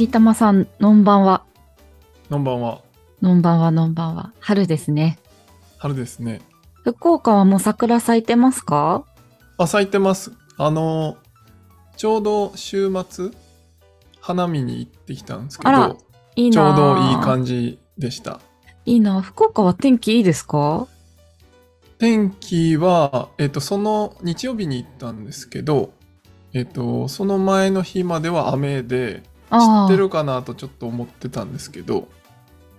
杉玉さん、のんばんは。こんばんは。のんばんは、のんばんは。春ですね。春ですね。福岡はもう桜咲いてますか？あ、咲いてます。あの、ちょうど週末、花見に行ってきたんですけあらど、いいなちょうどいいじ。感じでした。いいな福岡は天気いいですか？天気は、えっと、その日曜日に行ったんですけど、えっと、その前の日までは雨で、ってるかなとちょっと思ってたんですけど、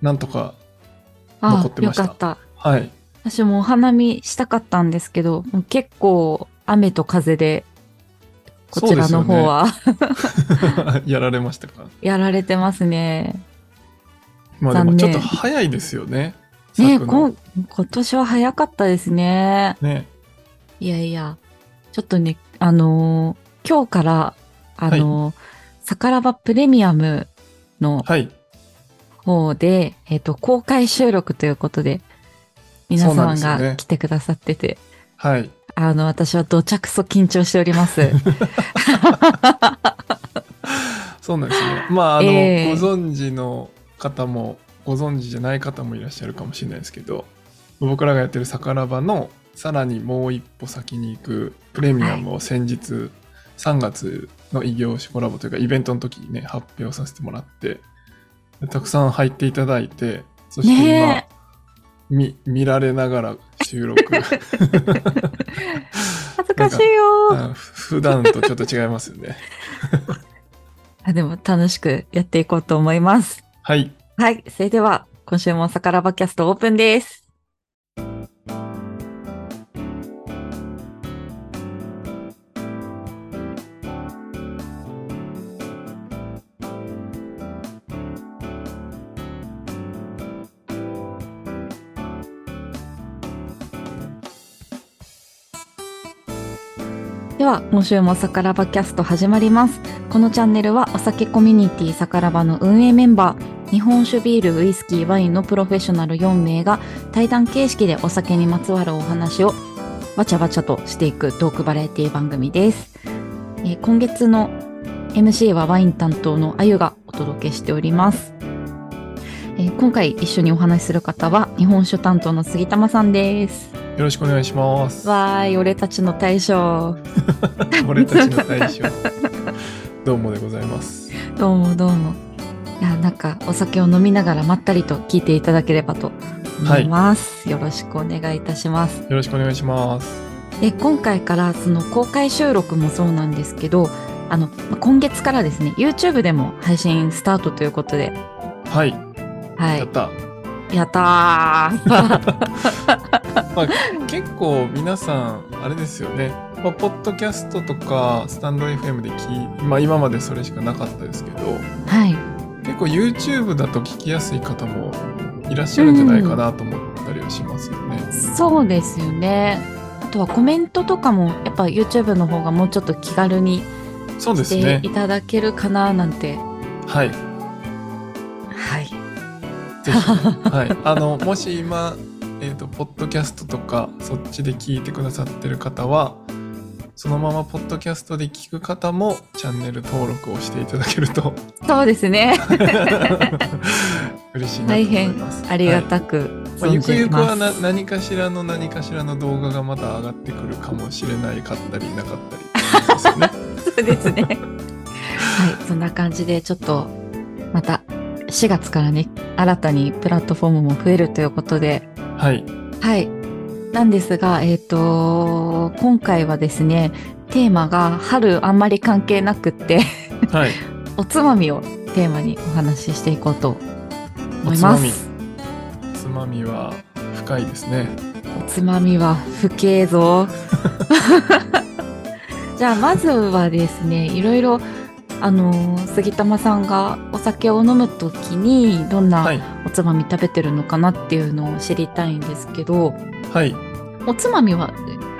なんとか、あ残ってましたよかった。はい。私もお花見したかったんですけど、もう結構雨と風で、こちらの方は、やられましたか？やられてますね。まあでもちょっと早いですよね。ねこん今年は早かったですね。ね。いやいや、ちょっとね、あのー今日から、あのーサカラバプレミアムのはい。方で、えっ、と、公開収録ということで、皆様が来てくださってて、はい。あの、私はどちゃくそ緊張しております。そうなんですね。まあ、あの、ええご存知の方も、ご存知じゃない方もいらっしゃるかもしれないですけど、僕らがやってるサカラバの、さらにもう一歩先に行くプレミアムを先日、3月の異業種コラボというか、イベントの時にね、発表させてもらって、でたくさん入っていただいて、そして今、ね見見られながら収録。恥ずかしいよ普段とちょっと違いますよね。あ。でも楽しくやっていこうと思います。はい。はい。それでは、今週もサカラバキャストオープンです。では、今週もサカラバキャスト始まります。このチャンネルはお酒コミュニティサカラバの運営メンバー、日本酒ビール、ウイスキー、ワインのプロフェッショナル4名が対談形式でお酒にまつわるお話をわちゃわちゃとしていくトークバラエティ番組です。えー今月の MC はワイン担当のあゆがお届けしております。えー今回一緒にお話しする方は日本酒担当の杉玉さんです。よろしくお願いします。わーい、俺たちの大将。俺たちの大将。どうもでございます。どうもどうも。いや、なんかお酒を飲みながらまったりと聞いていただければと思います。よろしくお願いいたします。よろしくお願いします。で、今回からその公開収録もそうなんですけど、あの、ま今月からですね、YouTube でも配信スタートということで、はい。はい。やった。やったー まあ、結構皆さん、あれですよね。まあ、ポッドキャストとか、スタンド FM で聞い、まあ今までそれしかなかったですけど、はい。結構 YouTube だと聞きやすい方もいらっしゃるんじゃないかなと思ったりはしますよね。そうですよね。あとはコメントとかもやっぱ YouTube の方がもうちょっと気軽にそうでしてすねい。ただけるかななんて。はい。はい。ぜひ、はい、あのもし今、えー、とポッドキャストとかそっちで聞いてくださってる方はそのままポッドキャストで聞く方もチャンネル登録をしていただけるとそうですね。嬉しいなと思い大変ます。ありがはいたくまあ、ゆくゆくは。な何かしらの何かしらの動画がまた上がってくるかもしれないかったりなかったりね。そうですね。はい、そんな感じでちょっとまた4月からね、新たにプラットフォームも増えるということで、はい。はい。なんですが、えっ、と、今回はですね、テーマが春あんまり関係なくって、はい。おつまみをテーマにお話ししていこうと思いまおつまみす。つまみは深いですね。おつまみは不敬ぞ。じゃあまずはですね、いろいろあのー杉玉さんがお酒を飲むときにどんは。ないおつまみ食べてるのかなっていうのを知りたいんですけど、はい。おつまみは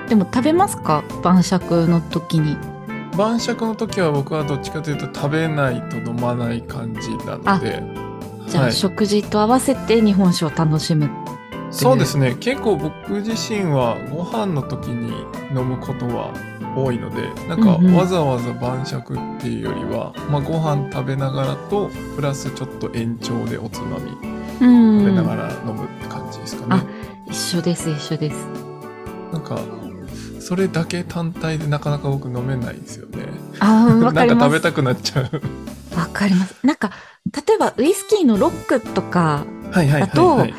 でも食べますか？晩酌の時に。晩酌の時は僕はどっちかというと食べないと飲まない感じなのでじゃあ、はい食事と合わせて日本酒を楽しむ。そうですね結構僕自身はご飯の時に飲むことは多いのでなんかわざわざ晩酌っていうよりは、まあ、ご飯食べながらとプラスちょっと延長でおつまみうん食べながら飲むって感じですかね。一緒です一緒ですなんかそれだけ単体でなかなか僕飲めないんですよね。あーわなんかかります 食べたくなっちゃう。わかりますなんか例えばウイスキーのロックとかはいはいはい、あとはい。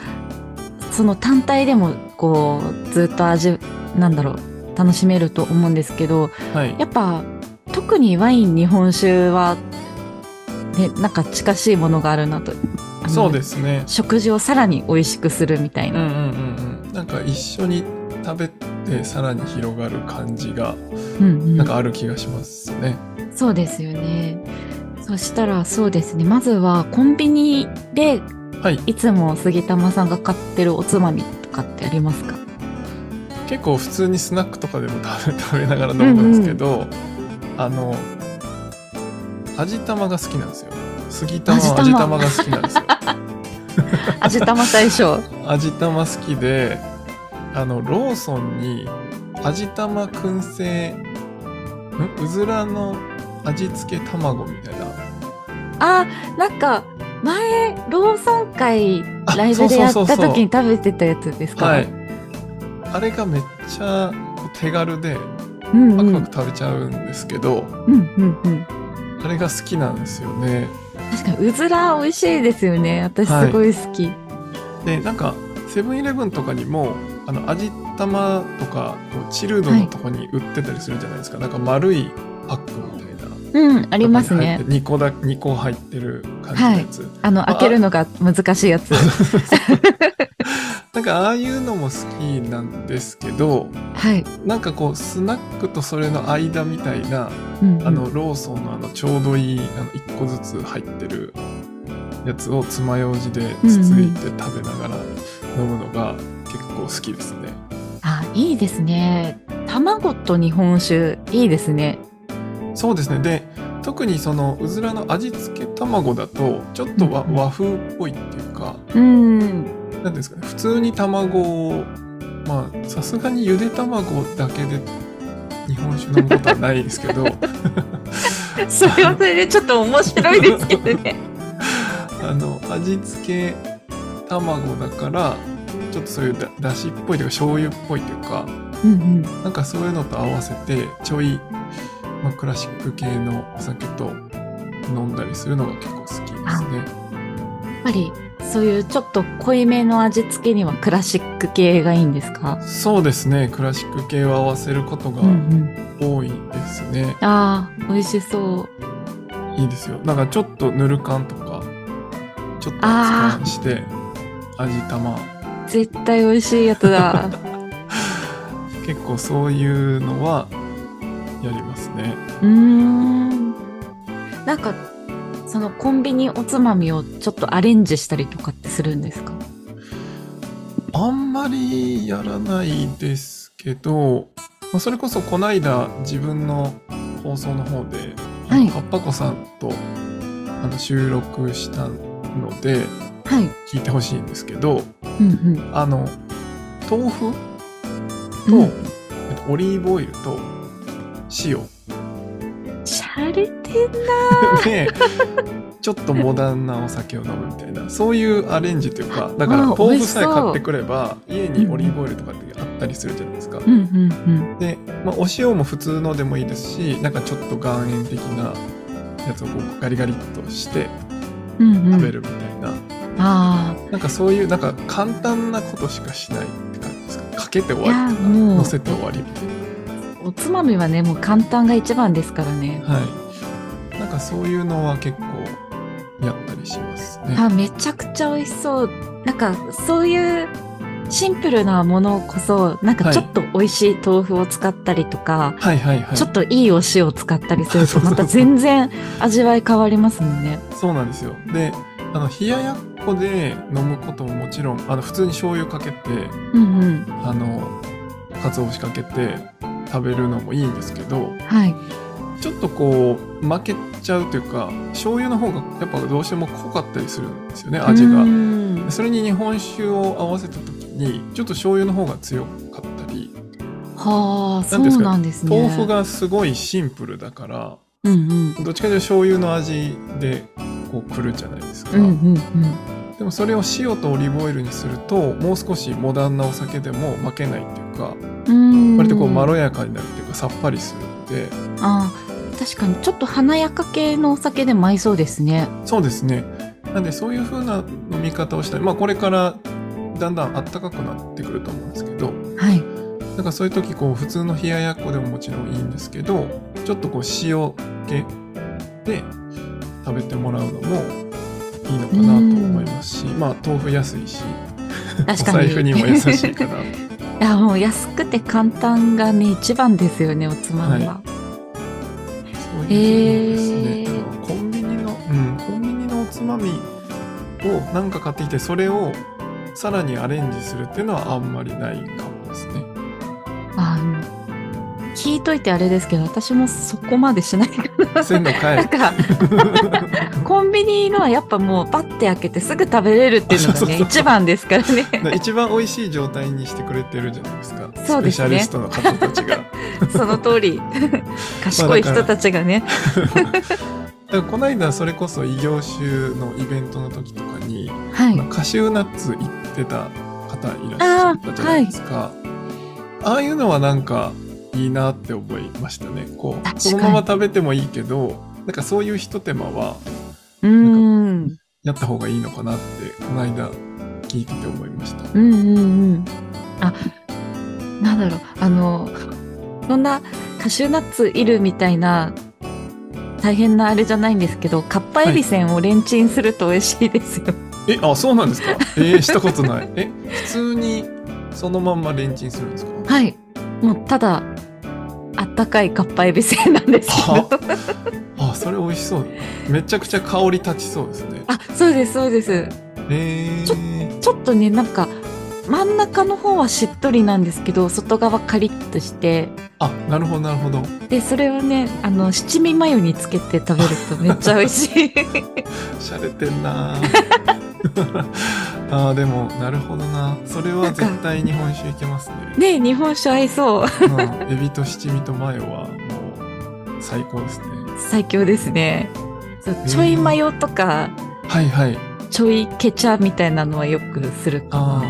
その単体でもこうずっと味なんだろう楽しめると思うんですけどはいやっぱ特にワイン日本酒はねなんか近しいものがあるなとそうですね。食事をさらに美味しくするみたいな、うんうんうんうん。なんか一緒に食べてさらに広がる感じがうんうんなんかある気がしますね。そうですよねそしたらそうですねまずはコンビニではい。いつも杉玉さんが買ってるおつまみとかってありますか？結構普通にスナックとかでも食べ食べながら飲むんですけど、あの味玉が好きなんですよ。杉玉は味玉。味玉が好きなんですよ。味玉大賞味玉好きであのローソンに味玉燻製ん？うずらの味付け卵みたいな。あなんか前ローソン会あライブでやった時に食べてたやつですか？はいあれがめっちゃ手軽でうんうん。パクパク食べちゃうんですけど、うんうんうん。あれが好きなんですよね。確かにうずら美味しいですよね。私はい。すごい好き、でなんかセブンイレブンとかにもあの味玉とかチルドのとこに売ってたりするじゃないですか、なんか丸いパックみたいな。うんありますね。2個だ2個入ってる感じのやつ、あの開けるのが難しいやつ なんかああいうのも好きなんですけどはい、なんかこうスナックとそれの間みたいなうんうん。あのローソンのあのちょうどいいあの1個ずつ入ってるやつを爪楊枝でつついて食べながら飲むのが結構好きですね。あいいですね。卵と日本酒いいですね。そうですね。で特にそのうずらの味付け卵だとちょっと和,、うん。和風っぽいっていうかうん何ですかね普通に卵をまあさすがにゆで卵だけで日本酒飲むことはないですけど。それはそれでちょっと面白いですけどね。あの味付け卵だからちょっとそういうだだしっぽいというか醤油っぽいというかうんうん。なんかそういうのと合わせてちょい、まあ、クラシック系のお酒と飲んだりするのが結構好きですね。やっぱりそういうちょっと濃いめの味付けにはクラシック系がいいんですか？そうですね。クラシック系を合わせることがうんうん。多いですね。ああ美味しそう。いいですよ。なんかちょっとぬる感とかちょっとあー熱燗して味玉。絶対美味しいやつだ。結構そういうのはやりますね。うーん。なんかそのコンビニおつまみをちょっとアレンジしたりとかってするんですか？あんまりやらないですけど、まあ、それこそこないだ自分の放送の方で、はい。はっぱこさんとあの収録したのではい。聞いてほしいんですけどうんうん。あの豆腐と、うん。えっとオリーブオイルと塩しゃれてんで ちょっとモダンなお酒を飲むみたいな。そういうアレンジというかだから豆腐さえ買ってくれば家にオリーブオイルとかってあったりするじゃないですか。うんうんで、まあ、お塩も普通のでもいいですしなんかちょっと岩塩的なやつをこうガリガリっとしてうんうん。うん食べるみたいな、あなんかそういうなんか簡単なことしかしないって感じですか？かけて終わりとかもう。乗せて終わりみたいおつまみはねもう簡単が一番ですからね。なはい。なんかそういうのは結構やったりしますね。あめちゃくちゃ美味しそう。なんかそういうシンプルなものこそなんかちょっと美味しい豆腐を使ったりとか、はい。はいはいちょっといいお塩を使ったりするとまた全然味わい変わりますもんね。そうなんですよ。であの冷ややっこで飲むことももちろんあの普通に醤油かけてうんうん。あの鰹節かけて食べるのもいいんですけどはい。ちょっとこう負けちゃうというか醤油の方がやっぱどうしても濃かったりするんですよね味うが。んそれに日本酒を合わせた時にちょっと醤油の方が強かったりはあ、そうなんですね。豆腐がすごいシンプルだからうんうん。どっちかというと醤油の味でこうくるじゃないですか、うんうんでもそれを塩とオリーブオイルにするともう少しモダンなお酒でも負けないっていうかうん。割とこうまろややかになるっていうかさっぱりするんであー確かにちょっと華やか系のお酒でも合いそうですね。そうですねなんでそういう風な飲み方をしたりまあこれからだんだんあったかくなってくると思うんですけどはい。なんかそういう時こう普通の冷ややっこでももちろんいいんですけどちょっとこう塩気で食べてもらうのもいいのかなと思いますしまあ豆腐安いしお確かに。財布にも優しいかなと。いやもう安くて簡単がね一番ですよねおつまみは。そういうのですね、へーコンビニのうんコンビニのおつまみをなんか買ってきてそれをさらにアレンジするっていうのはあんまりないかもですね。あの聞いといてあれですけど私もそこまでしないからそういうのなん買かコンビニのはやっぱもうパッて開けてすぐ食べれるっていうのがね一番ですからね。え一番美味しい状態にしてくれてるじゃないですか。そうですね。スペシャリストの方たちが。その通り。賢い人たちがね。だからこの間それこそ異業種のイベントの時とかに、はい。カシューナッツ行ってた方いらっしゃったじゃないですか。あ,、あいうのはなんかいいなって思いましたねこうそのまま食べてもいいけどなんかそういうひと手間はうーん。やった方がいいのかなってこの間聞いてて思いましたうんうんうん。あ、なんだろう、あの、そんなカシューナッツいるみたいな大変なあれじゃないんですけど、カッパエビせんをレンチンすると美味しいですよ。えあそうなんですか？えー、したことないえ普通にそのまんまレンチンするんですか？はい。もうただ、あったかいカッパエビせんなんですけど。あ。それ美味しそう。めちゃくちゃ香り立ちそうですね。あ、そうです、そうです。え。ー、ちょっとね、なんか、真ん中の方はしっとりなんですけど、外側カリッとして、あなるほどなるほど。で、それをね、あの、七味マヨにつけて食べるとめっちゃ美味しい。しゃれてんな あーでもなるほどなそれは絶対日本酒いけますねね日本酒合いそう。うんエビと七味とマヨはもう最高ですね最強ですね。ちょいマヨとか、はいはいちょいケチャみたいなのはよくするかあ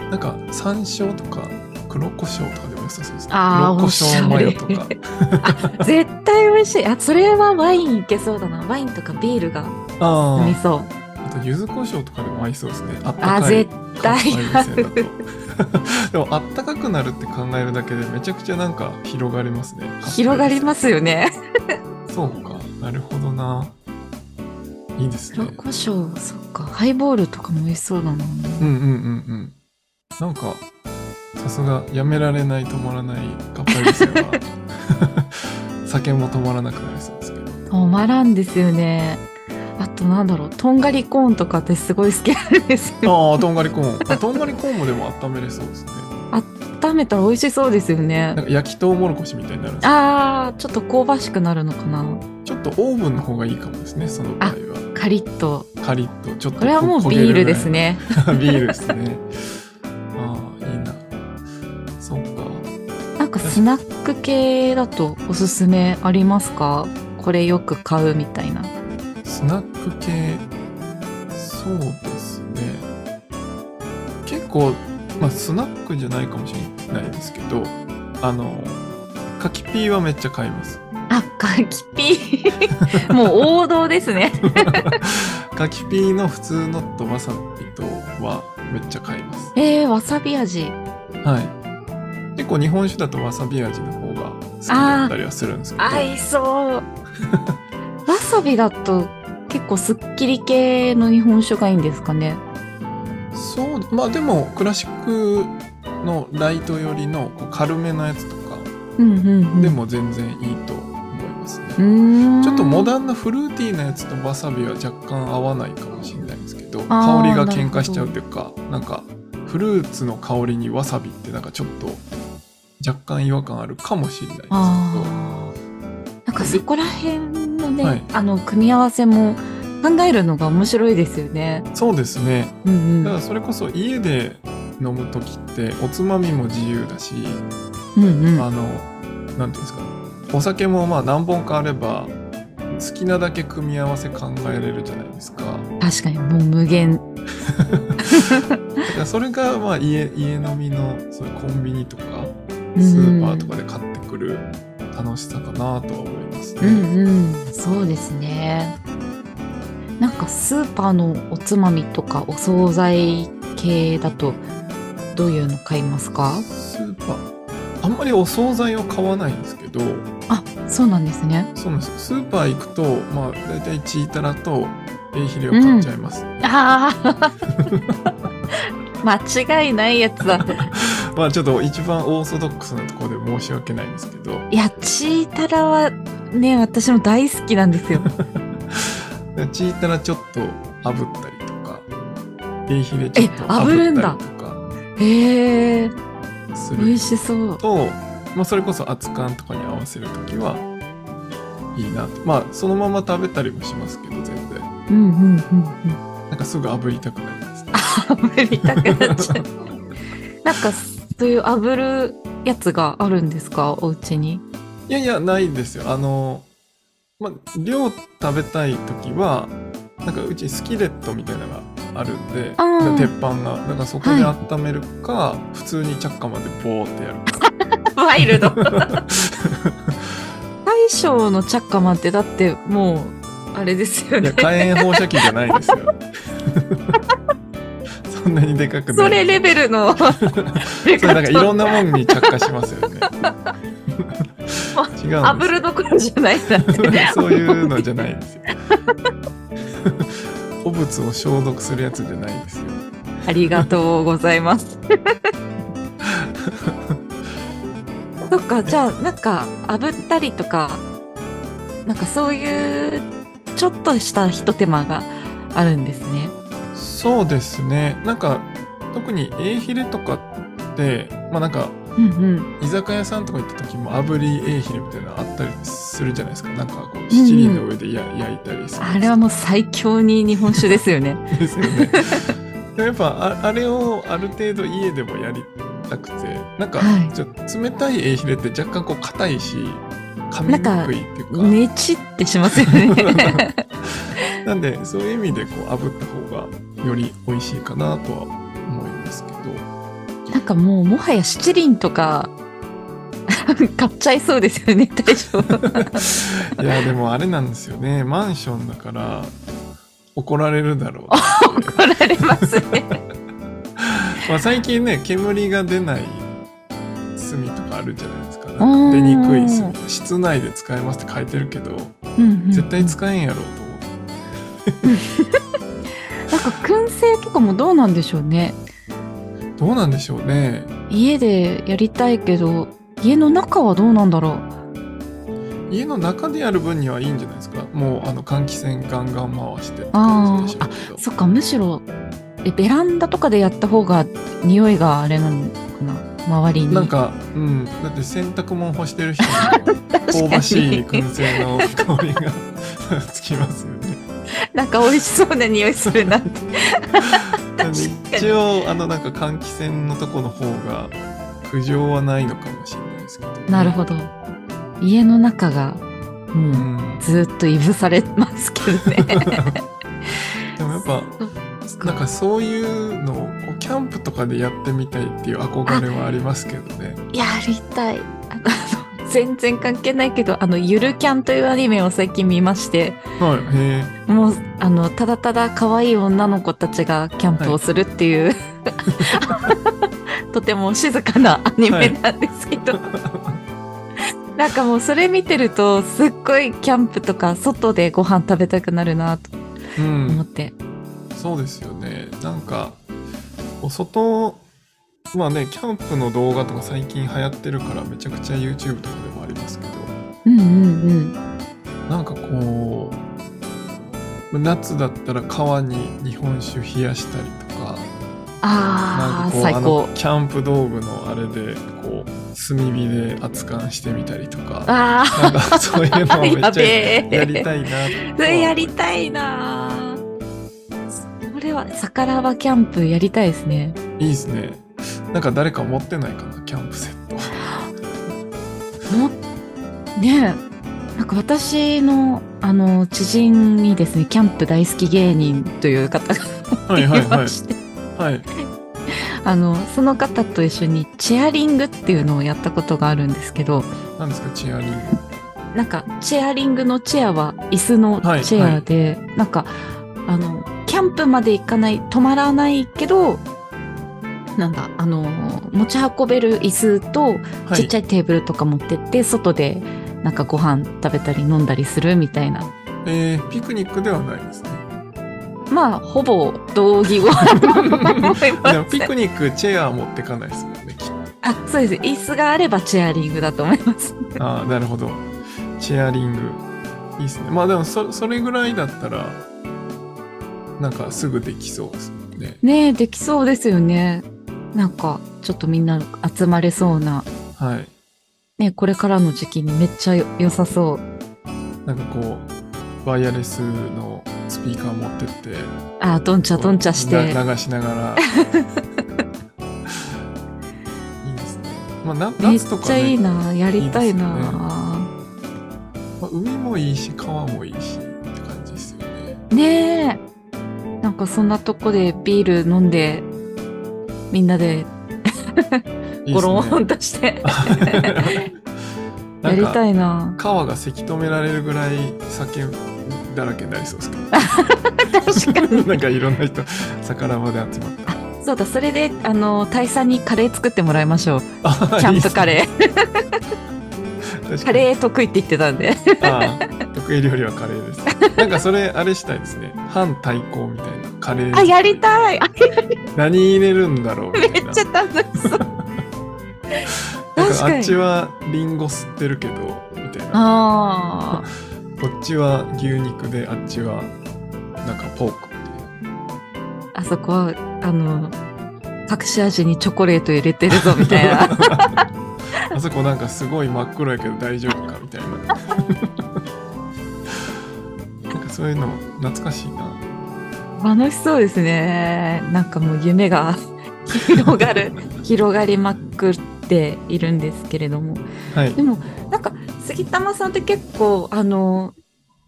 な。ーなんか山椒とか黒胡椒とかでも良さそうですねあー黒胡椒マヨとか絶対美味しい。あ、それはワインいけそうだな。ワインとかビールがあ合いそう。あと柚子胡椒とかでも合いそうですねあったあ、かい絶対合う。でもあったかくなるって考えるだけでめちゃくちゃなんか広がりますね広がりますよね。そうかなるほどないいですね黒胡椒、そっか。ハイボールとかも美味しそうだな。うんうんうんうんなんかさすがやめられない止まらないカッパエビせんは酒も止まらなくなりそうですけど止まらんですよね。あとなんだろう、とんがりコーンとかってすごい好きなんですよ。ああとんがりコーンあとんがりコーンもでも温めれそうですね温めたら美味しそうですよねなん。か焼きとうもろこしみたいになるんですよあー、ちょっと香ばしくなるのかな。ちょっとオーブンの方がいいかもですねその場合はカリッと。カリッとちょっとこれはもうビールですね。ビールですね ああいいなそうかなんかスナック系だとおすすめありますか？これよく買うみたいな。スナック系そうですね結構、まあ、スナックじゃないかもしれないですけどあの柿ピーはめっちゃ買いますあ、柿ピー。もう王道ですね。柿ピーの普通のとわさびとはめっちゃ買いますえー、わさび味。はい結構日本酒だとわさび味の方が好きだったりはするんですけど合いそう。わさびだと結構すっきり系の日本酒がいいんですかね。そうまあでもクラシックのライト寄りの軽めのやつとかうんうんうん。でも全然いいと思いますね、うーん。ちょっとモダンなフルーティーなやつとわさびは若干合わないかもしれないんですけど香りが喧嘩しちゃうというかなんかフルーツの香りにわさびってなんかちょっと若干違和感あるかもしれないですけどなんかそこら辺のね、はいあの組み合わせも考えるのが面白いですよね。そうですねうんうん。だからそれこそ家で飲む時っておつまみも自由だしうんうん。あのなんていうんですかお酒もまあ何本かあれば好きなだけ組み合わせ考えれるじゃないですか確かにもう無限。だからそれがまあ家家飲みのそういうコンビニとかスーパーとかで買ってくる楽しさかなとは思いますね、うんうん。そうですね。なんかスーパーのおつまみとかお惣菜系だとどういうの買いますか？スーパーあんまりお惣菜を買わないんですけどあ、そうなんですね。そうなんですよスーパー行くとまあ大体チータラとエイヒレを買っちゃいます、ああ 間違いないやつだ。まあちょっと一番オーソドックスなところで申し訳ないんですけどいや、チータラはね、私も大好きなんですよ。チータラちょっと炙ったりとかエイヒレちょっとえ炙ったりとかへえ、美味しそう。と、まあ、それこそ熱燗とかに合わせるときはいいなとまあそのまま食べたりもしますけど全然うんうんうんうん。なんかすぐ炙りたくなりますね 炙りたくなっちゃう。なんか、そういう炙るやつがあるんですか？お家に。いやいやないんですよあのまあ量食べたいときはなんかうちスキレットみたいなのがあるんで鉄板がだからそこで温めるか、普通にチャッカまでボーってやる かワイルド。大将のチャッカマンってだってもう、あれですよね。火炎放射器じゃないですよそ んなにでかくそれレベルの。それなんかいろんなもんに着火しますよね。違うん炙るどころじゃないなって。そういうのじゃないですよ。汚物を消毒するやつじゃないですよ。ありがとうございます。そっか、じゃあ、なんか、炙ったりとか、なんかそういう、ちょっとしたひと手間があるんですね。そうですね。なんか特にエイヒレとかって、まあなんかうんうん。居酒屋さんとか行った時も炙りエイヒレみたいなのあったりするじゃないですか。なんかこう七輪の上でや、焼いたりする。あれはもう最強に日本酒ですよね。ですよね。でもやっぱああれをある程度家でもやりたくてなんかはいちょっと冷たいエイヒレって若干こう硬いし噛みにくいっていうかねちってしますよね。なんでそういう意味でこう炙った方がより美味しいかなとは思いますけど。なんかもうもはや七輪とか 買っちゃいそうですよね、大将。いやでもあれなんですよね。マンションだから怒られるだろう。怒られますね。まあ最近ね煙が出ない炭とかあるじゃないですか。出にくい炭。室内で使えますって書いてるけどうんうん絶対使えんやろうと思ってか燻製とかもどうなんでしょうね。どうなんでしょうね家でやりたいけど、家の中はどうなんだろ家の中でやる分にはいいんじゃないですかもうあの換気扇ガンガン回してって感じでしょうけどう。そっか、むしろ、えベランダとかでやった方が匂いがあれなのかな周りに。なんか、うん、だって洗濯物干してる人 に香ばしい燻製の香りが つきますよね。なんか美味しそうな匂いするなって。一応あのなんか換気扇のとこの方が苦情はないのかもしれないですけど、なるほど。家の中が、う、もうんずっといぶされますけどね。でもやっぱなんかそういうのをキャンプとかでやってみたいっていう憧れはありますけどね。やりたい。全然関係ないけど、あの、ゆるキャンというアニメを最近見まして、はい。もう、あの、ただただ可愛い女の子たちがキャンプをするっていう、とても静かなアニメなんですけど、なんかもうそれ見てると、すっごいキャンプとか外でご飯食べたくなるなとうん、思って。そうですよね。なんかお外まあねキャンプの動画とか最近流行ってるからめちゃくちゃ YouTube とかでもありますけど。うんうんうん。なんかこう夏だったら川に日本酒冷やしたりとか。ああ、最高。の。キャンプ道具のあれでこう炭火で熱燗してみたりとか。あなんかそういうのをめっやちゃやりたい。なそれやりたいなそれは、桜庭キャンプやりたいですね。いいですねなんか誰か持ってないかなキャンプセット。もねえなんか私のあの知人にですねキャンプ大好き芸人という方がはいはいはい。いまして。はい。あのその方と一緒にチェアリングっていうのをやったことがあるんですけど。何ですかチェアリング？なんかチェアリングのチェアは椅子のチェアで、なんかあのキャンプまで行かない泊まらないけどなんだあの持ち運べる椅子とはい。ちっちゃいテーブルとか持ってって、外でなんかご飯食べたり飲んだりするみたいな。えー、ピクニックではないですね。まあほぼ同義語ピクニックチェア持ってかないですもんねあそうです。椅子があればチェアリングだと思います。ああなるほど。チェアリング。いいですね。まあでもそそれぐらいだったらなんかすぐできそうですね。ねえできそうですよねなんかちょっとみんな集まれそうなはい。ねこれからの時期にめっちゃよ良さそう。なんかこうワイヤレスのスピーカー持ってってあどんちゃどんちゃして。な流しながら。いいですね。まあなめっ夏とかねちゃいいな。やりたいなね。まあ、海もいいし川もいいしって感じですよね。ねえ。なんかそんなとこでビール飲んでみんなで。ゴロンとして。やりたいな。川がせき止められるぐらい酒だらけになりそうですけど。確かに。なんかいろんな人逆ら場で集まったそうだそれであの大佐にカレー作ってもらいましょう。あキャンプカレー。ーカレー得意って言ってたんで。ああ得意料理はカレーです。なんかそれあれしたいですね。反対抗みたいなカレーあやりたい。あ 何入れるんだろうみめたいな。っちゃ楽しそう。あっちはリンゴ吸ってるけどみたいな。あこっちは牛肉であっちはなんかポークみああそこはあの隠し味にチョコレート入れてるぞみたいな。あそこなんかすごい真っ黒やけど大丈夫かみたいなそういうの懐かしいな。楽しそうですね。なんかもう夢が 広がる広がりまくっているんですけれども。はい。でもなんか杉玉さんって結構あの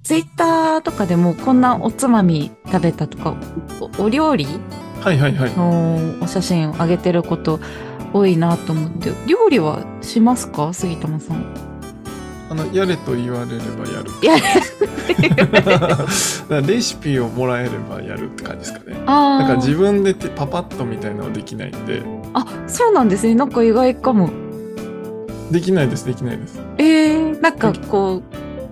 ツイッターとかでもこんなおつまみ食べたとかおお料理？はいはいはい。のお写真を上げてること多いなと思って。料理はしますか？杉玉さんあのやれと言われればやる。や だからレシピをもらえればやるって感じですかね。あなんか自ー分でてパパッとみたいなのはできないんで。あそうなんですね。なんか意外かも。できないですできないです。えー、なんかこ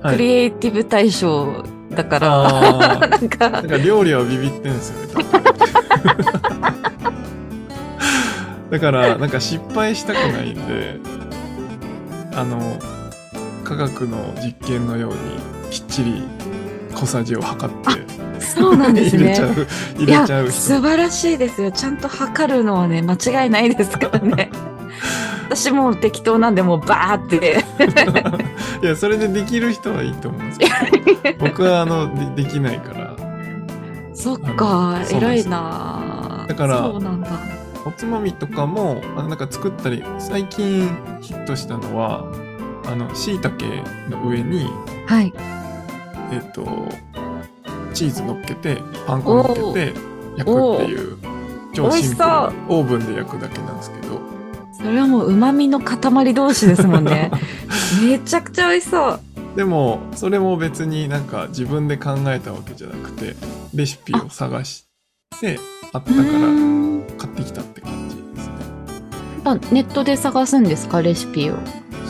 う、はい。クリエイティブ大賞だから、なんか。なんか料理はビビってんですよね だからなんか失敗したくないんであの科学の実験のようにきっちり小さじを測ってそうなんです入れちゃね。う入れちゃう人素晴らしいですよ。ちゃんと測るのはね間違いないですからね。私もう適当なんでもうバーって。いやそれでできる人はいいと思うんですけど僕はあのでできないからそっか偉いな。だからそうなんだ。おつまみとかもあのなんか作ったり最近ヒットしたのはあの椎茸の上にはい。えっ、とチーズ乗っけてパン粉乗っけて焼くっていう超シンプルなオーブンで焼くだけなんですけどそれはもう旨味の塊同士ですもんね。めちゃくちゃ美味しそう。でもそれも別になんか自分で考えたわけじゃなくてレシピを探してあったうから買ってきたって感じですねやっぱネットで探すんですかレシピを？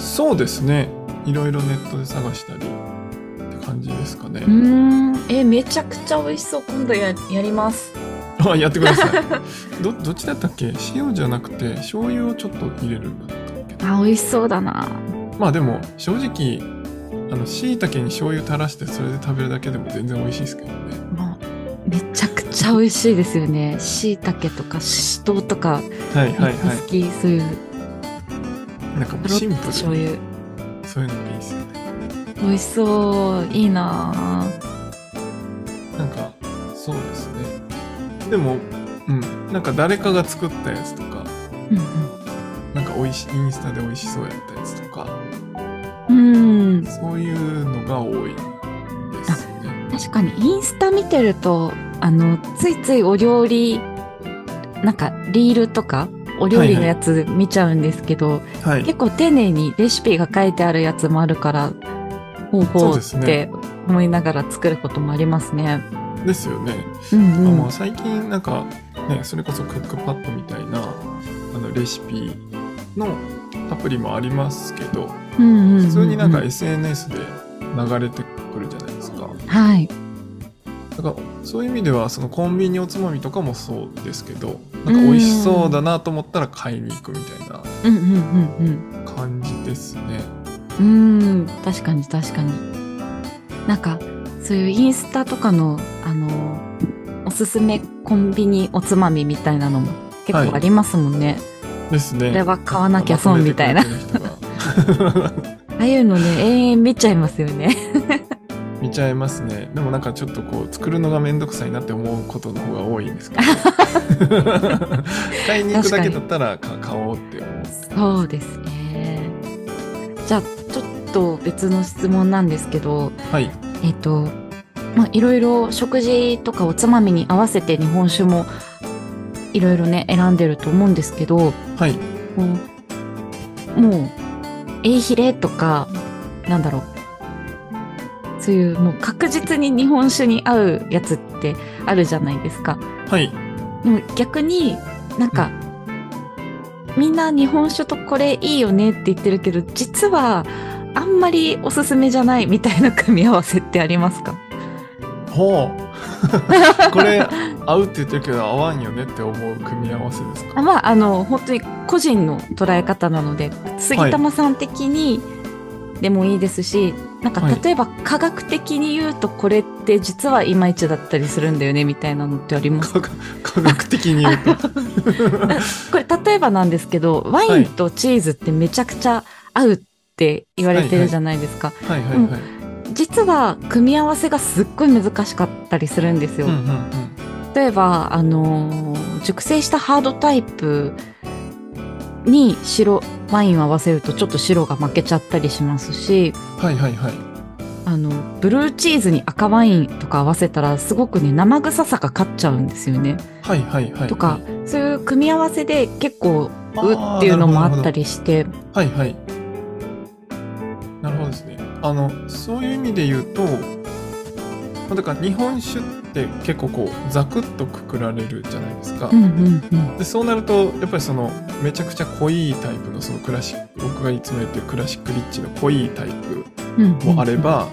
そうですねいろいろネットで探したりって感じですかねうーん。えめちゃくちゃ美味しそう。今度ややります。あやってください どどっちだったっけ？塩じゃなくて醤油をちょっと入れるんだったっけ？あ美味しそうだな。まあでも正直あの椎茸に醤油垂らしてそれで食べるだけでも全然美味しいですけどねもうめちゃくちゃ美味しいですよね。椎茸とかししとうとかはいはいはめっちゃ好き、そういういなんかシンプルに醤油。そういうのがいいですよね。美味しそう。いいな。なんかそうですね。でもうん。なんか誰かが作ったやつとか。うんうん。なんか美味しいインスタで美味しそうやったやつとか。うん。そういうのが多いですね。確かに。インスタ見てるとあのついついお料理なんかリールとかお料理のやつ見ちゃうんですけど、はい。結構丁寧にレシピが書いてあるやつもあるからほうほそうですねうって思いながら作ることもありますね。ですよね。うんうんあ最近なんかねそれこそクックパッドみたいなあのレシピのアプリもありますけどうんうんうんうん普通になんか SNS で流れてくるじゃないですか。はい。だからそういう意味ではそのコンビニおつまみとかもそうですけどなんか美味しそうだなと思ったら買いに行くみたいなうんうんうん感じですね。うん。うん確かに確かに。なんかそういうインスタとかのあのおすすめコンビニおつまみみたいなのも結構ありますもんね。ですね。これは買わなきゃ損みたいな。あ あいうのね永遠見ちゃいますよね。見ちゃいますね。でもなんかちょっとこう作るのがめんどくさいなって思うことの方が多いんですけど。買いに行くだけだったらか買おうって思う。そうですね。じゃあちょっと別の質問なんですけど、はい。えっ、と、まあいろいろ食事とかおつまみに合わせて日本酒もいろいろね選んでると思うんですけど、はい。もうエイヒレとかなんだろう。そういうもう確実に日本酒に合うやつってあるじゃないですか。はい。でも逆になんか、みんな日本酒とこれいいよねって言ってるけど実はあんまりおすすめじゃないみたいな組み合わせってありますか？ほう。これ合うって言ってるけど合わんよねって思う組み合わせですか？あまああの本当に個人の捉え方なので杉玉さん的にでもいいですし、なんかはい。例えば科学的に言うとこれって実はいまいちだったりするんだよねみたいなのってあります？科学科学的に言うと。これ例えばなんですけどワインとチーズってめちゃくちゃ合うって言われてるじゃないですか。実は組み合わせがすっごい難しかったりするんですよ、うんうんうん。例えばあのー熟成したハードタイプに白ワインを合わせるとちょっと白が負けちゃったりしますしはいはいはい。あのブルーチーズに赤ワインとか合わせたらすごくね生臭さが勝っちゃうんですよね。はいはいはい。とかそういう組み合わせで結構あうーっていうのもあったり。りしてはいはい。なるほどですね。あの、そういう意味で言うと、まあだから日本酒って結構こう、ザクッとくくられるじゃないですか。うんうんうんでそうなるとやっぱりそのめちゃくちゃ濃いタイプのそのクラシック僕がいつも言ってるクラシックリッチの濃いタイプうんうんもあれば、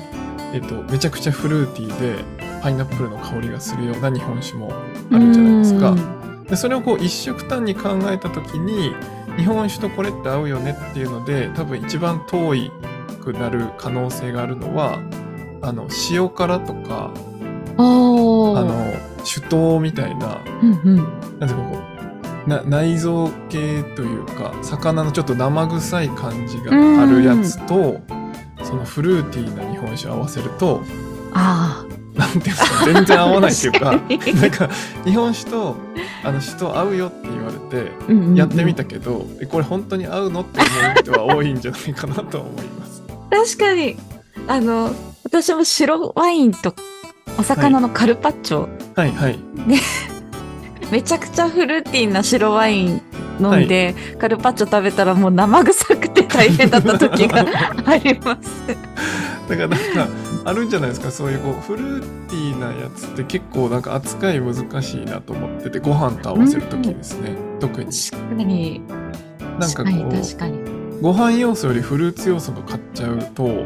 えっと、めちゃくちゃフルーティーでパイナップルの香りがするような日本酒もあるじゃないですか。でそれをこう一色単に考えた時に日本酒とこれって合うよねっていうので多分一番遠いくなる可能性があるのはあの塩辛とかあの酒盗みたいなうんうん。なんていうかこうな内臓系というか魚のちょっと生臭い感じがあるやつとそのフルーティーな日本酒を合わせるとあなんていうんですか全然合わないっていうかなんか日本酒とあの酒と合うよって言われてやってみたけど、えこれ本当に合うのって思う人は多いんじゃないかなと思います。確かに。あの私も白ワインとお魚のカルパッチョ、はい。はい めちゃくちゃフルーティーな白ワイン飲んで、カルパッチョ食べたらもう生臭くて大変だった時が あります。だからなんかあるんじゃないですか？そういうこうフルーティーなやつって結構なんか扱い難しいなと思っててご飯と合わせる時ですね、特に。確かに。なんかこう確かにご飯要素よりフルーツ要素が買っちゃうと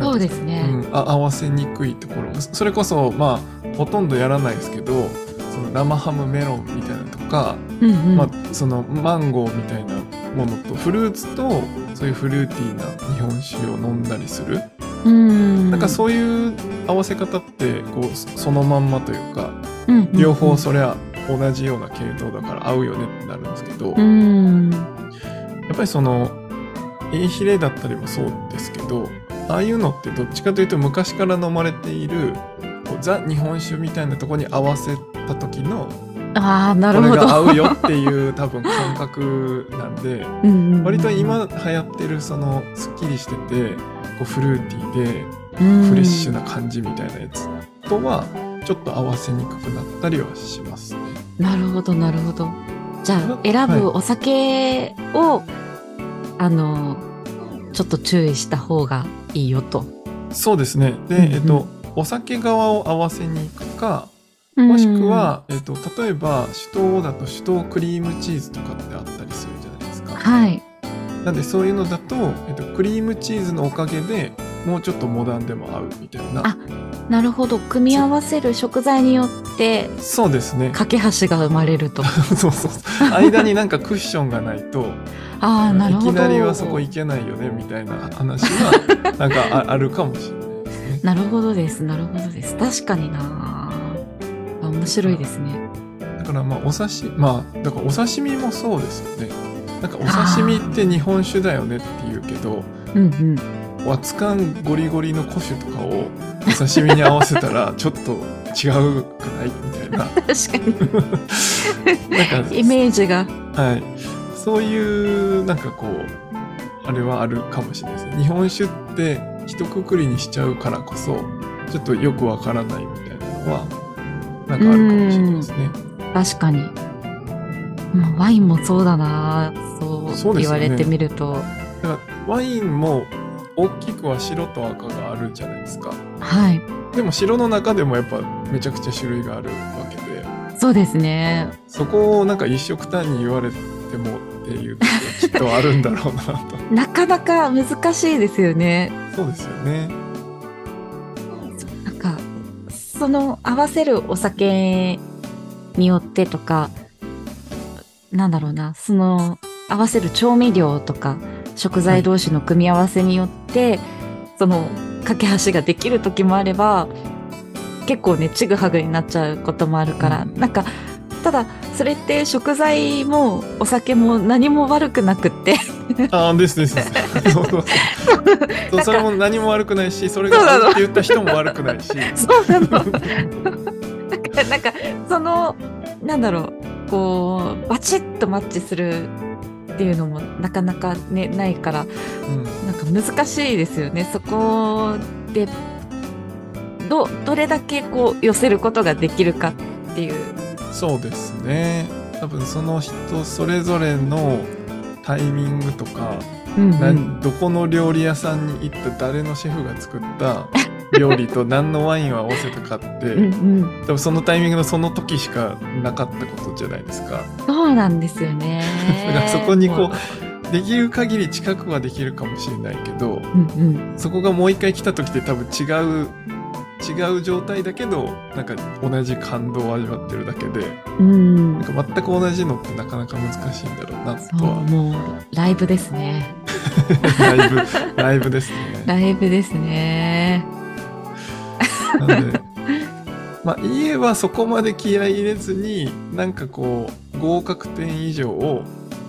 そうですね、うん、あ合わせにくいところ。それこそまあほとんどやらないですけどその生ハムメロンみたいなのとか、うんうん。まあ、そのマンゴーみたいなものとフルーツとそういうフルーティーな日本酒を飲んだりする、うん。なんかそういう合わせ方ってこうそそのまんまというかうんうんうん。両方そりゃ同じような系統だから合うよねってなるんですけど、うん。やっぱりそのエイヒレだったりもそうですけどああいうのってどっちかというと昔から飲まれているこうザ日本酒みたいなところに合わせた時のああなこれるほど。が合うよっていう 多分感覚なんでうんうんうん。割と今流行ってるそのすっきりしてて結構フルーティーでうん。フレッシュな感じみたいなやつとはちょっと合わせにくくなったりはしますね。なるほどなるほど。じゃあはい選ぶお酒を、あのちょっと注意した方がいいよとそうですね。で、うんうんえっと、お酒側を合わせに行くか、もしくは、えっと、例えば、酒盗だと酒盗クリームチーズとかってあったりするじゃないですか。はいなんで、そういうのだと、えっと、クリームチーズのおかげでもうちょっとモダンでも合うみたいな。あなるほど組み合わせる食材によってそうですね。架け橋が生まれると そうそうそう。間になんかクッションがないと、ああなるほどいきなりはそこ行けないよねみたいな話は、なんかああるかもしれないですね。なるほどですなるほどです確かになあ面白いですねだからまあお刺しまあだからお刺身もそうですよねなんかお刺身って日本酒だよねって言うけどうんうんワツカンゴリゴリの古酒とかをお刺身に合わせたらちょっと違うくない？みたいな。確かなんかにイメージが。はい。そういうなんかこうあれはあるかもしれないですね。日本酒って一括りにしちゃうからこそちょっとよくわからないみたいなのはなんかあるかもしれないですね。確かに、まあ、ワインもそうだなそう言われてみると、だからワインも大きくは白と赤があるじゃないですか。はい。でも白の中でもやっぱめちゃくちゃ種類があるわけで。そうですね。そこをなんか一色単に言われてもっていうところきっとあるんだろうなと。なかなか難しいですよね。そうですよね。なんかその合わせるお酒によってとかなんだろうな。その合わせる調味料とか食材同士の組み合わせによって、その架け橋ができる時もあれば結構ねちぐはぐになっちゃうこともあるから、うん。なんかただそれって食材もお酒も何も悪くなくって。ああですですです。それも何も悪くないしそれがって言った人も悪くないし。そうなの。なんか、なんかその、なんだろう、こう、バチッとマッチするっていうのもなかなかね、ないから、うんなんか難しいですよね。そこで、ど、どれだけこう寄せることができるかっていう。そうですね多分その人それぞれのタイミングとかうんなうんどこの料理屋さんに行った誰のシェフが作った料理と何のワインを合わせたかって、うんうん多分そのタイミングのその時しかなかったことじゃないですか。そうなんですよね。だからそこにこできる限り近くはできるかもしれないけどうんうん。そこがもう一回来た時って多分違う違う状態だけどなんか同じ感動を味わってるだけでうんなん。か全く同じのってなかなか難しいんだろうなとはもう、ライブですね。ライブライブですね。ライブですね。なんで、まあ、家はそこまで気合い入れずに、なんかこう、合格点以上を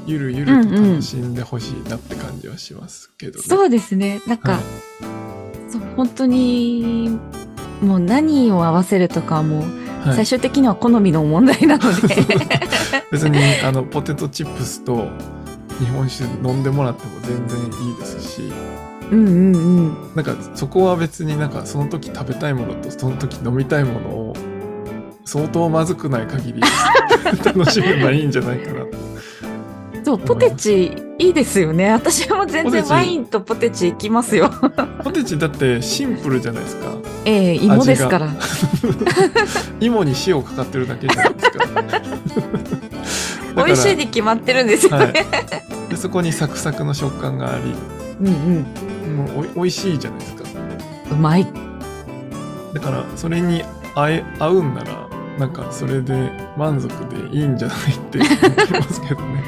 ゆるゆると楽しんでほしいなって感じはしますけどね。そうですね。なんか、はいそう、本当に、もう何を合わせるとかはもう、はい最終的には好みの問題なので。別にあのポテトチップスと日本酒飲んでもらっても全然いいですし、うんうんうん。なんかそこは別になんかその時食べたいものとその時飲みたいものを相当まずくない限り 楽しめばいいんじゃないかな。そう、ポテチいいですよね。私も全然ワインとポテチいきますよ。ポテチだってシンプルじゃないですか。ええ芋ですから。芋に塩かかってるだけじゃないですか。美味しいに決まってるんですよはいね。でそこにサクサクの食感がありうんうん。もうおい美味しいじゃないですかうまい。だからそれに合え合うんならなんかそれで満足でいいんじゃないって思いますけどね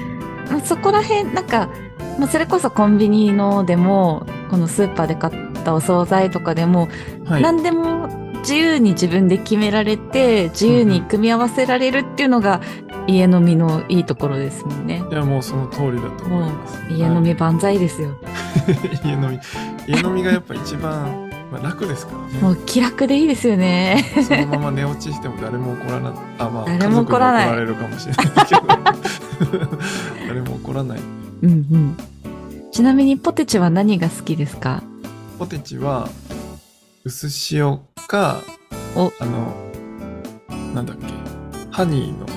そこら辺、なんか、まあそれこそコンビニのでも、このスーパーで買ったお惣菜とかでも、はい何でも自由に自分で決められて自由に組み合わせられるっていうのが家飲みのいいところですもんね。いやもうその通りだと思います家飲み万歳ですよ。はい 家飲み家飲みがやっぱ一番、まあ、楽ですからね。もう気楽でいいですよね。そのまま寝落ちしても誰も怒らないあまあ誰も怒らない。怒られるかもしれないけど。誰も怒らない。うんうん。ちなみにポテチは何が好きですか？ポテチは薄塩かお。あのなんだっけ。ハニーのや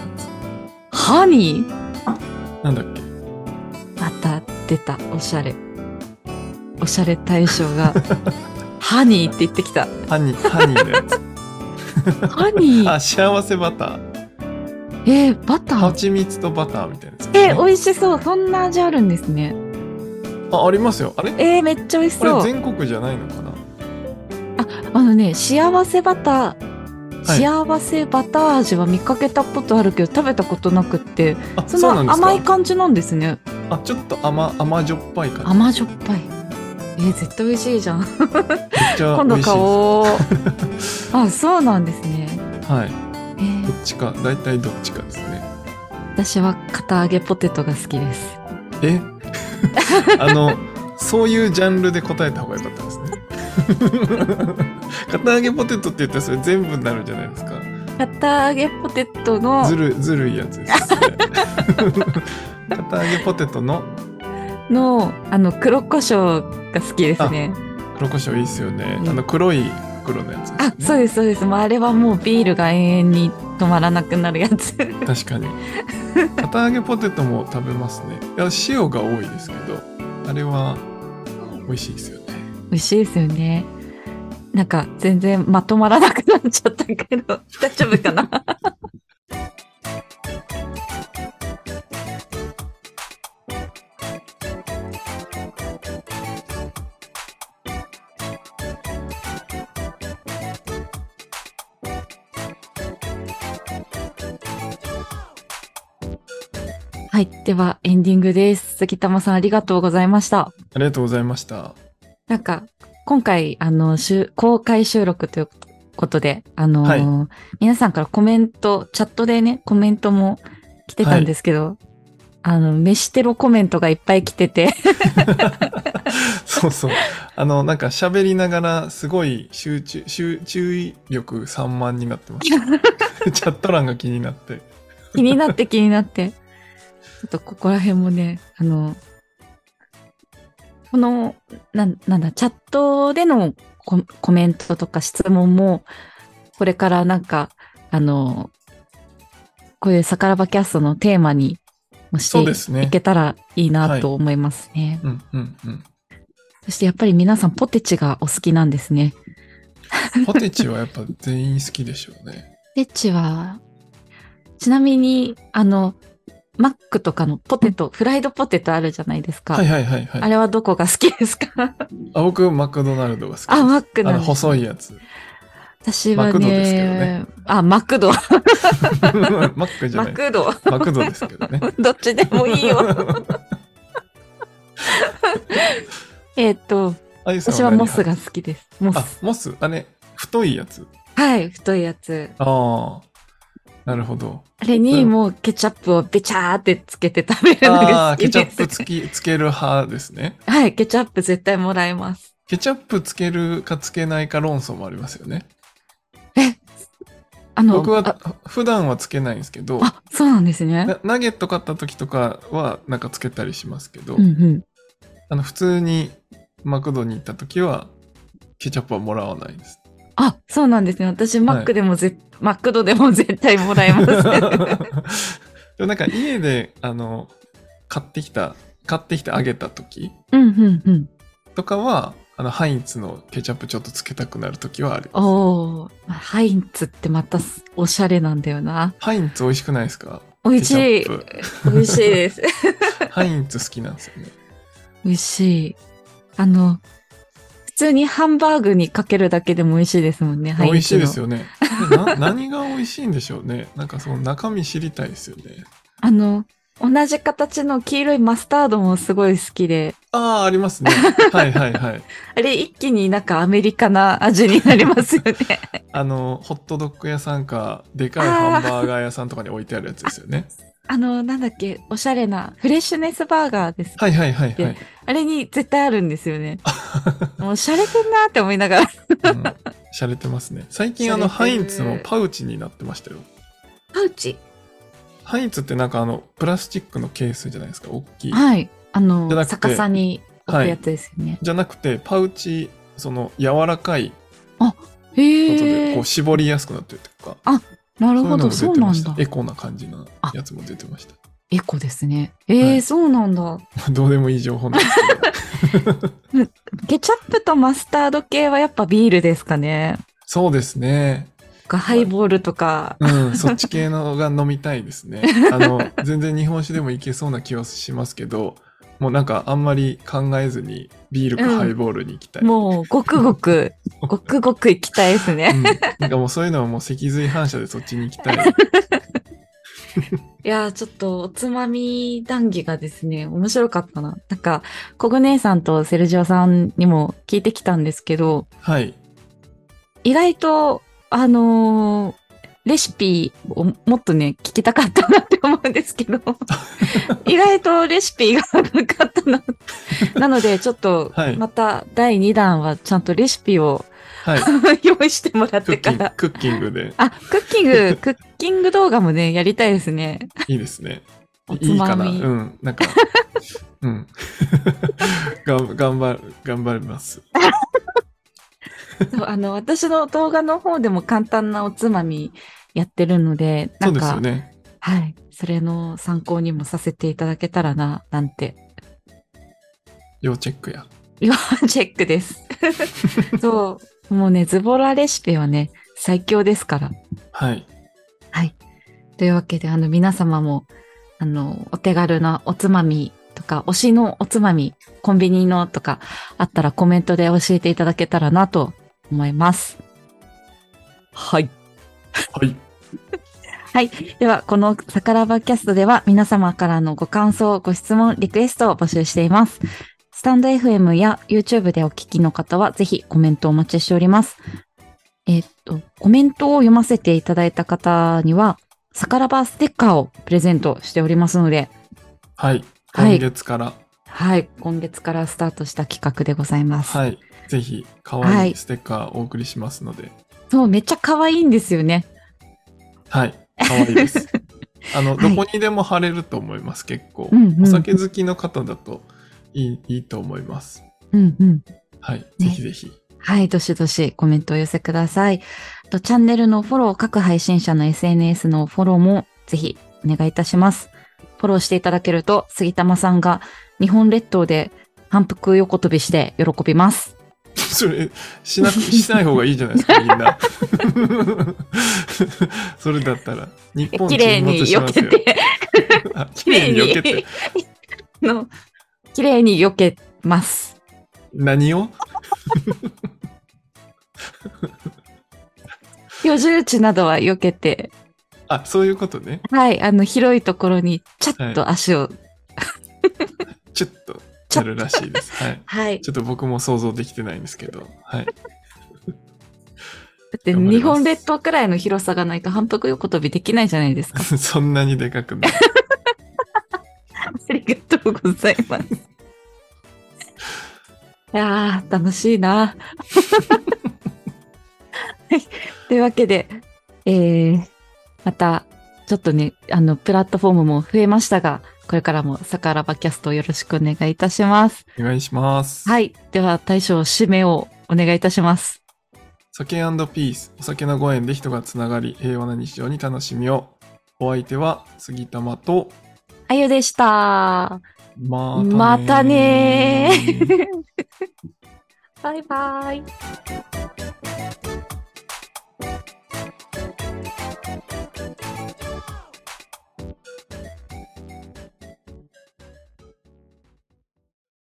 ハニー？つなんだっけ。また出た、おしゃれ。おしゃれ大将が、ハニーって言ってきた。ハニーハニーのやつ。ハニー。あ幸せバター。えー、バター？蜂蜜とバターみたいなやつ。えー、美味しそう。そんな味あるんですね。あありますよ。あれ？えー、めっちゃ美味しそう。全国じゃないのかな？あのね、幸せバター、はい。幸せバター味は見かけたことあるけど食べたことなくってあそそうなんですか？甘い感じなんですね。あちょっと甘甘じょっぱい感じ。甘じょっぱいえー、絶対美味しいじゃん。今度買おう。あそうなんですね。はい。えー。どっちか大体どっちかですね。私は片揚げポテトが好きです。え？あのそういうジャンルで答えた方がよかったですね。片揚げポテトって言ったらそれ全部になるじゃないですか。片揚げポテトのずるずるいやつですよね。片揚げポテトののあの黒胡椒が好きですね。黒胡椒いいっすよね、うん。あの黒い袋のやつね。あそうですそうです。もうあれはもうビールが永遠に止まらなくなるやつ。確かに。片揚げポテトも食べますね。いや塩が多いですけどあれは美味しいですよね。美味しいですよね。なんか全然まとまらなくなっちゃったけど大丈夫かな？はい。では、エンディングです。杉玉さん、ありがとうございました。ありがとうございましたなんか、今回、あの、公開収録ということで、あのーはい皆さんからコメント、チャットでね、コメントも来てたんですけど、あの、飯テロコメントがいっぱい来てて、そうそう。あの、なんか喋りながらすごい集中、集注意力散漫になってました。チャット欄が気になって。気になって気になって、ちょっとここら辺もね、あの、この、なんなんだ、チャットでのココメントとか質問も、これからなんか、あの、こういうサカラバキャストのテーマにもしてそうですねいけたらいいなと思いますね。うんうんうん。そしてやっぱり皆さんポテチがお好きなんですね。ポテチはやっぱ全員好きでしょうね。ポテチは、ちなみに、あの、マックとかのポテト、フライドポテトあるじゃないですか。はいはいはいはい。あれはどこが好きですか？あ僕、マクドナルドが好きです。あ、マックあの、なんです、細いやつ。私はねマクドですけどねあ、マクド。マックじゃない。マクド。マクドですけどね。どっちでもいいよ。えっと、私は何？モスが好きです。モあス。、モス？あれ、太いやつ？はい、太いやつ。ああ。なるほど。あれにもうケチャップをべちゃーってつけて食べるのあがあ、好きです。ケチャップつき、つける派ですね。はい、ケチャップ絶対もらえます。ケチャップつけるかつけないか論争もありますよね。あの、僕はあ普段はつけないんですけど、あ、そうなんですね。なナゲット買った時とかはなんかつけたりしますけど、うんうん。あの普通にマクドに行った時はケチャップはもらわないです。あ、そうなんですね。私、マックでもぜ、マクドでも絶対もらえます。でもなんか家であの買ってきた買ってきてあげた時うんうんうん。とかはあのハインツのケチャップちょっとつけたくなる時はあります。おー、ハインツってまたすおしゃれなんだよな。ハインツ美味しくないですか？美味しい美味しいです。ハインツ好きなんですよね。美味しい。あの、普通にハンバーグにかけるだけでも美味しいですもんね。美味しいです。よね。な 何が美味しいんでしょうね。なんかその中身知りたいですよね。あの、同じ形の黄色いマスタードもすごい好きで、ああ、ありますね。はいはいはい。あれ一気になんかアメリカな味になりますよね。あの、ホットドッグ屋さんか、でかいハンバーガー屋さんとかに置いてあるやつですよね。あの、なんだっけ、おしゃれな、フレッシュネスバーガーです。はいはいはいはい。あれに絶対あるんですよね。もうしゃれてんなって思いながら。うん、しゃれてますね。最近あの、ハインツのパウチになってましたよ。パウチ？ハインツってなんかあの、プラスチックのケースじゃないですか、大きい。はい。あの、逆さに置くやつですよね。じゃなくて、パウチその柔らかいへことでえこう。絞りやすくなってるというか、なるほど、そそううなんだ。エコな感じの やつも出てました。エコですね。えーはいそうなんだ。どうでもいい情報なんですけど。ケチャップとマスタード系はやっぱビールですかね。そうですね。かハイボールとか。うん、そっち系のが飲みたいですね。あの、全然日本酒でもいけそうな気はしますけど、もうなんかあんまり考えずにビールかハイボールに行きたい。もう、ごくごく、ごくごくいきたいですね。うん、なんかもうそういうのはもう脊髄反射でそっちに行きたい。いやー、ちょっとおつまみ談義がですね、面白かったな。なんか、コグ姉さんとセルジオさんにも聞いてきたんですけど、はい。意外と、あのーレシピをもっとね、聞きたかったなって思うんですけど、意外とレシピがなかったな。なので、ちょっとはい、また第2弾はちゃんとレシピをはい。用意してもらってから。、クッキングであ、クッキング、クッキング動画もね、やりたいですね。いいですね。おついいかな。まみ。うん。なんか、うん。がん頑張る、頑張ります。そうあの、私の動画の方でも簡単なおつまみやってるので、なそうんですか、よね。はい。それの参考にもさせていただけたらな、なんて、要チェックや。要チェックです。そう。もうね、ズボラレシピはね、最強ですから。はい。はい。というわけで、あの、皆様も、あの、お手軽なおつまみとか、推しのおつまみ、コンビニのとか、あったらコメントで教えていただけたらなと思います。はい。はい。はい。では、このサカラバキャストでは皆様からのご感想、ご質問、リクエストを募集しています。スタンド FM や YouTube でお聞きの方はぜひコメントをお待ちしております。えーっと、コメントを読ませていただいた方には、サカラバステッカーをプレゼントしておりますので、はい。はい今月から、はい。今月からスタートした企画でございます。はい。ぜひ、可はい愛いステッカーお送りしますので、そう、めっちゃ可愛いんですよね。はい。可愛いです。あの、はいどこにでも貼れると思います、結構。うんうんお酒好きの方だといいいいと思います。うんうん。はい。ぜひぜひ。はい、どしどしコメントをお寄せください。あとチャンネルのフォロー、各配信者の SNS のフォローもぜひお願いいたします。フォローしていただけると、杉玉さんが日本列島で反復横跳びして喜びます。それ、しなく、しない方がいいじゃないですか、みんな。それだったら、日本綺麗に。避けて、あ綺麗に避けて。の綺麗に避けます。何を？居住地などは避けて、あ、そういうことね。はい、あの広いところにちょっと足を、ちょっと、やるらしいです。はい。はい。ちょっと僕も想像できてないんですけど、はい。だって日本列島くらいの広さがないと反復横跳びできないじゃないですか。そんなにでかくない。ありがとうございます。いやー、楽しいな。はい。というわけで、えー、また、ちょっとね、あの、プラットフォームも増えましたが、これからもサカラバキャストをよろしくお願いいたします。お願いします。はい。では、大将、締めをお願いいたします。酒ピース、お酒のご縁で人がつながり、平和な日常に楽しみを。お相手は、杉玉と、あゆでした。またねーまたねー。バイバイ。